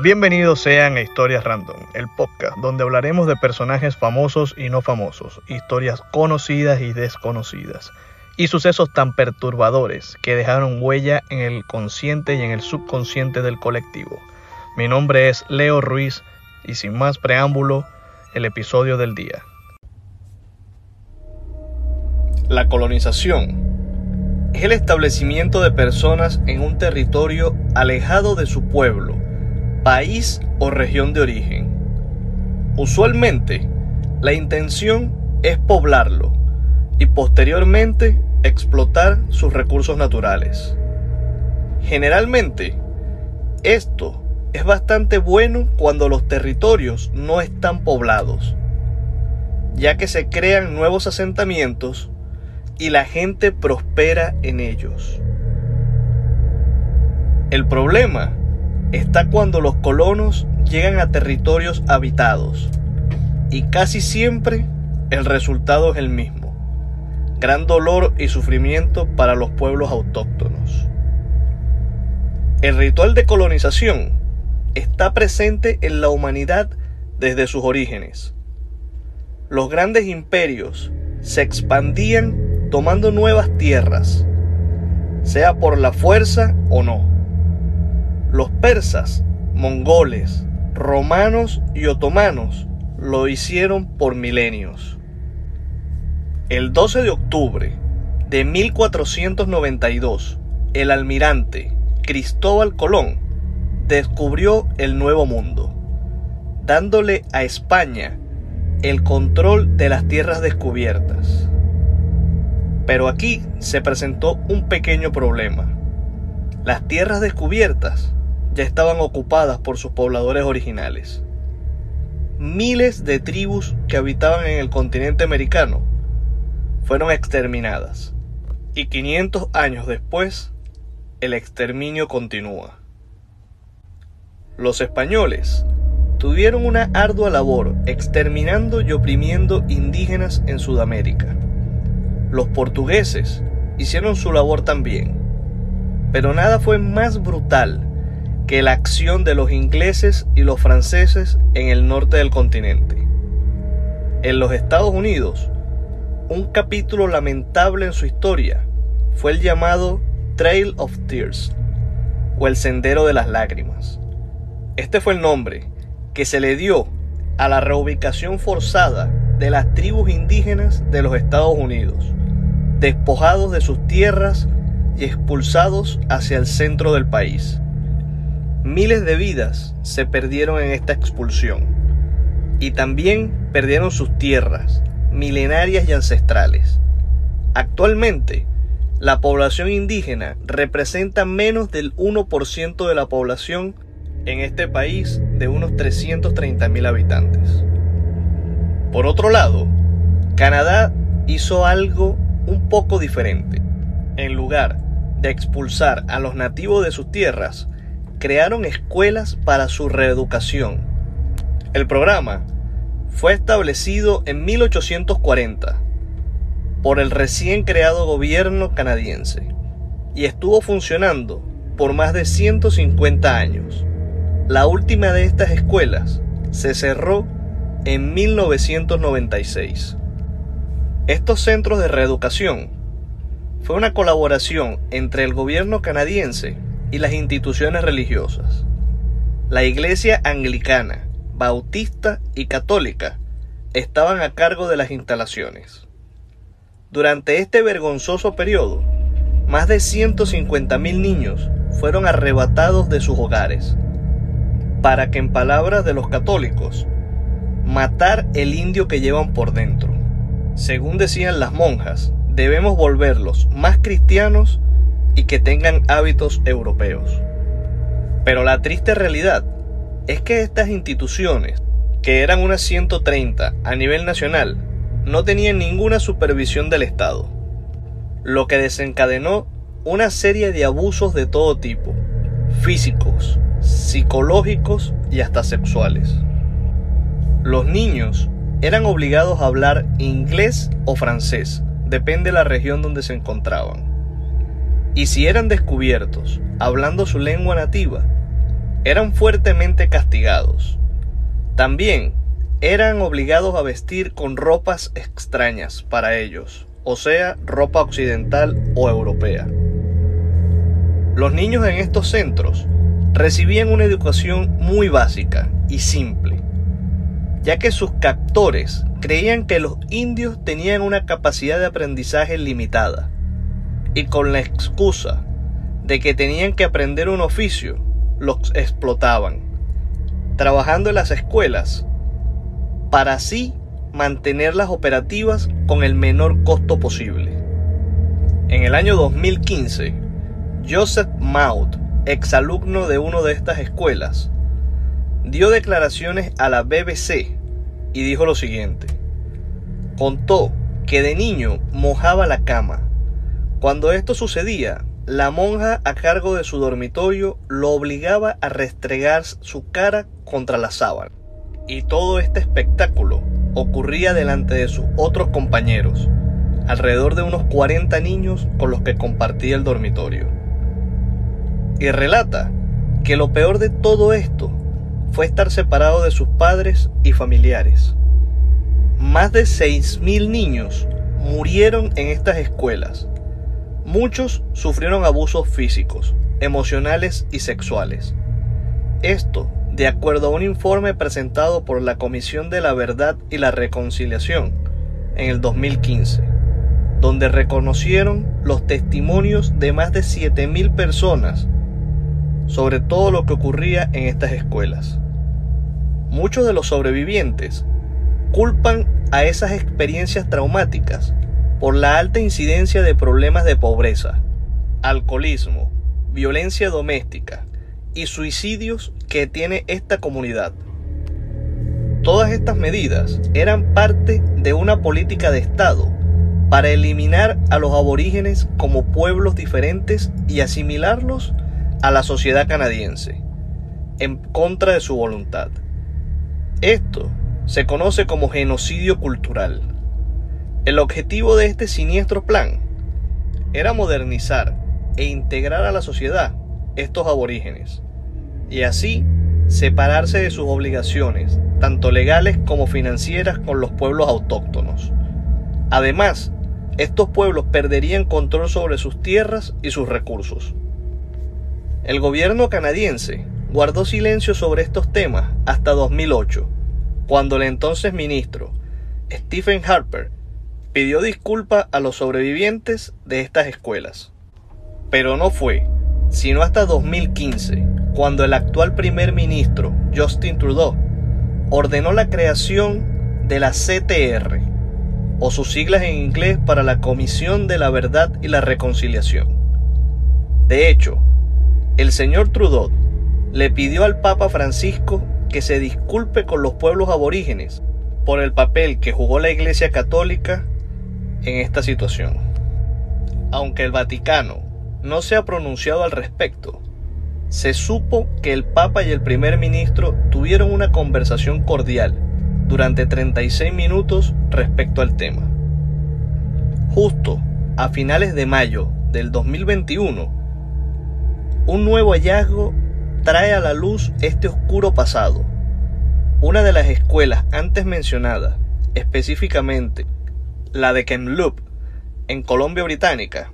Bienvenidos sean a Historias Random, el podcast donde hablaremos de personajes famosos y no famosos, historias conocidas y desconocidas, y sucesos tan perturbadores que dejaron huella en el consciente y en el subconsciente del colectivo. Mi nombre es Leo Ruiz y sin más preámbulo, el episodio del día. La colonización es el establecimiento de personas en un territorio alejado de su pueblo, país o región de origen. Usualmente, la intención es poblarlo y posteriormente explotar sus recursos naturales. Generalmente, esto es bastante bueno cuando los territorios no están poblados, ya que se crean nuevos asentamientos y la gente prospera en ellos. El problema está cuando los colonos llegan a territorios habitados y casi siempre el resultado es el mismo. Gran dolor y sufrimiento para los pueblos autóctonos. El ritual de colonización está presente en la humanidad desde sus orígenes. Los grandes imperios se expandían tomando nuevas tierras, sea por la fuerza o no. Los persas, mongoles, romanos y otomanos lo hicieron por milenios. El 12 de octubre de 1492, el almirante Cristóbal Colón descubrió el Nuevo Mundo, dándole a España el control de las tierras descubiertas. Pero aquí se presentó un pequeño problema. Las tierras descubiertas ya estaban ocupadas por sus pobladores originales. Miles de tribus que habitaban en el continente americano fueron exterminadas. Y 500 años después, el exterminio continúa. Los españoles tuvieron una ardua labor exterminando y oprimiendo indígenas en Sudamérica. Los portugueses hicieron su labor también, pero nada fue más brutal que la acción de los ingleses y los franceses en el norte del continente. En los Estados Unidos, un capítulo lamentable en su historia fue el llamado Trail of Tears, o el Sendero de las Lágrimas. Este fue el nombre que se le dio a la reubicación forzada de las tribus indígenas de los Estados Unidos, despojados de sus tierras y expulsados hacia el centro del país. Miles de vidas se perdieron en esta expulsión y también perdieron sus tierras milenarias y ancestrales. Actualmente, la población indígena representa menos del 1% de la población en este país de unos 330.000 habitantes. Por otro lado, Canadá hizo algo un poco diferente. En lugar de expulsar a los nativos de sus tierras, crearon escuelas para su reeducación. El programa fue establecido en 1840 por el recién creado gobierno canadiense y estuvo funcionando por más de 150 años. La última de estas escuelas se cerró en 1996. Estos centros de reeducación fue una colaboración entre el gobierno canadiense y las instituciones religiosas. La iglesia anglicana, bautista y católica estaban a cargo de las instalaciones. Durante este vergonzoso periodo, más de 150.000 niños fueron arrebatados de sus hogares, para que en palabras de los católicos, matar el indio que llevan por dentro. Según decían las monjas, debemos volverlos más cristianos y que tengan hábitos europeos. Pero la triste realidad es que estas instituciones que eran unas 130 a nivel nacional, no tenían ninguna supervisión del Estado, lo que desencadenó una serie de abusos de todo tipo, físicos, psicológicos y hasta sexuales. Los niños eran obligados a hablar inglés o francés, depende de la región donde se encontraban. Y si eran descubiertos hablando su lengua nativa, eran fuertemente castigados. También eran obligados a vestir con ropas extrañas para ellos, o sea, ropa occidental o europea. Los niños en estos centros recibían una educación muy básica y simple, ya que sus captores creían que los indios tenían una capacidad de aprendizaje limitada, y con la excusa de que tenían que aprender un oficio, los explotaban, trabajando en las escuelas para así mantenerlas operativas con el menor costo posible. En el año 2015, Joseph Maud, exalumno de una de estas escuelas, dio declaraciones a la BBC y dijo lo siguiente. Contó que de niño mojaba la cama. Cuando esto sucedía, la monja a cargo de su dormitorio lo obligaba a restregar su cara contra la sábana. Y todo este espectáculo ocurría delante de sus otros compañeros, alrededor de unos 40 niños con los que compartía el dormitorio. Y relata que lo peor de todo esto fue estar separado de sus padres y familiares. Más de 6.000 niños murieron en estas escuelas Muchos sufrieron abusos físicos, emocionales y sexuales. Esto, de acuerdo a un informe presentado por la Comisión de la Verdad y la Reconciliación en el 2015, donde reconocieron los testimonios de más de 7.000 personas sobre todo lo que ocurría en estas escuelas. Muchos de los sobrevivientes culpan a esas experiencias traumáticas por la alta incidencia de problemas de pobreza, alcoholismo, violencia doméstica y suicidios que tiene esta comunidad. Todas estas medidas eran parte de una política de Estado para eliminar a los aborígenes como pueblos diferentes y asimilarlos a la sociedad canadiense, en contra de su voluntad. Esto se conoce como genocidio cultural. El objetivo de este siniestro plan era modernizar e integrar a la sociedad estos aborígenes y así separarse de sus obligaciones, tanto legales como financieras, con los pueblos autóctonos. Además, estos pueblos perderían control sobre sus tierras y sus recursos. El gobierno canadiense guardó silencio sobre estos temas hasta 2008, cuando el entonces ministro Stephen Harper pidió disculpa a los sobrevivientes de estas escuelas. Pero no fue, sino hasta 2015, cuando el actual primer ministro, Justin Trudeau, ordenó la creación de la CTR, o sus siglas en inglés para la Comisión de la Verdad y la Reconciliación. De hecho, el señor Trudeau le pidió al Papa Francisco que se disculpe con los pueblos aborígenes por el papel que jugó la Iglesia Católica en esta situación. Aunque el Vaticano no se ha pronunciado al respecto, se supo que el Papa y el primer ministro tuvieron una conversación cordial durante 36 minutos respecto al tema. Justo a finales de mayo del 2021, un nuevo hallazgo trae a la luz este oscuro pasado. Una de las escuelas antes mencionadas, específicamente la de Kemloop, en Colombia Británica,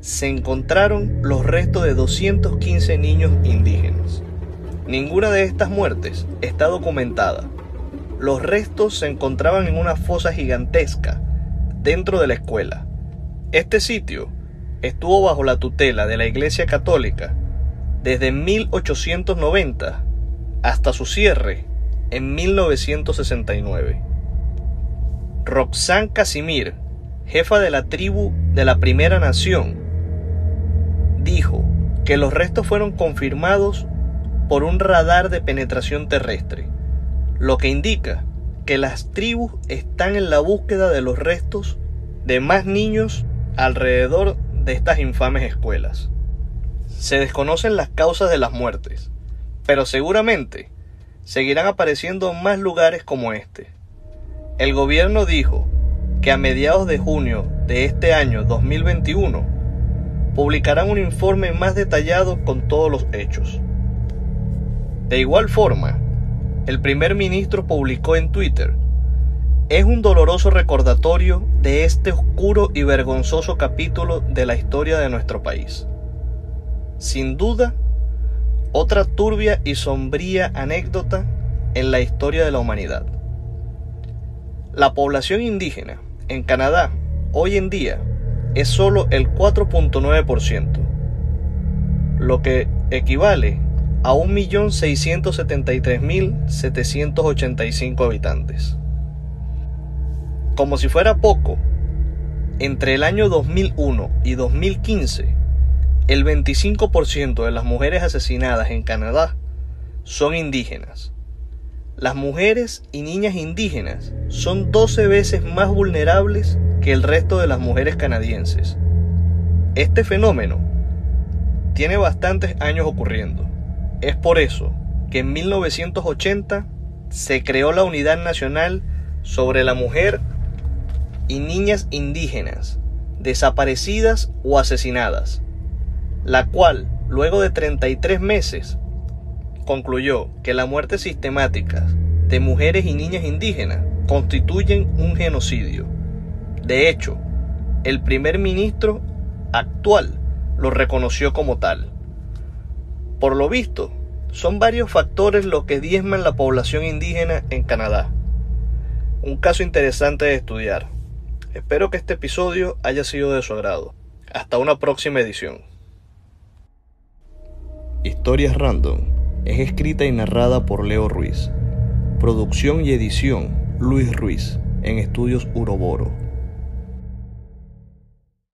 se encontraron los restos de 215 niños indígenas. Ninguna de estas muertes está documentada. Los restos se encontraban en una fosa gigantesca dentro de la escuela. Este sitio estuvo bajo la tutela de la Iglesia Católica desde 1890 hasta su cierre en 1969. Roxanne Casimir, jefa de la tribu de la Primera Nación, dijo que los restos fueron confirmados por un radar de penetración terrestre, lo que indica que las tribus están en la búsqueda de los restos de más niños alrededor de estas infames escuelas. Se desconocen las causas de las muertes, pero seguramente seguirán apareciendo más lugares como este. El gobierno dijo que a mediados de junio de este año 2021 publicarán un informe más detallado con todos los hechos. De igual forma, el primer ministro publicó en Twitter, es un doloroso recordatorio de este oscuro y vergonzoso capítulo de la historia de nuestro país. Sin duda, otra turbia y sombría anécdota en la historia de la humanidad. La población indígena en Canadá hoy en día es solo el 4.9%, lo que equivale a 1.673.785 habitantes. Como si fuera poco, entre el año 2001 y 2015, el 25% de las mujeres asesinadas en Canadá son indígenas. Las mujeres y niñas indígenas son 12 veces más vulnerables que el resto de las mujeres canadienses. Este fenómeno tiene bastantes años ocurriendo. Es por eso que en 1980 se creó la Unidad Nacional sobre la Mujer y Niñas Indígenas, desaparecidas o asesinadas, la cual, luego de 33 meses, concluyó que la muerte sistemática de mujeres y niñas indígenas constituyen un genocidio. De hecho, el primer ministro actual lo reconoció como tal. Por lo visto, son varios factores los que diezman la población indígena en Canadá. Un caso interesante de estudiar. Espero que este episodio haya sido de su agrado. Hasta una próxima edición. Historias Random es escrita y narrada por Leo Ruiz. Producción y edición Luis Ruiz en Estudios Uroboro.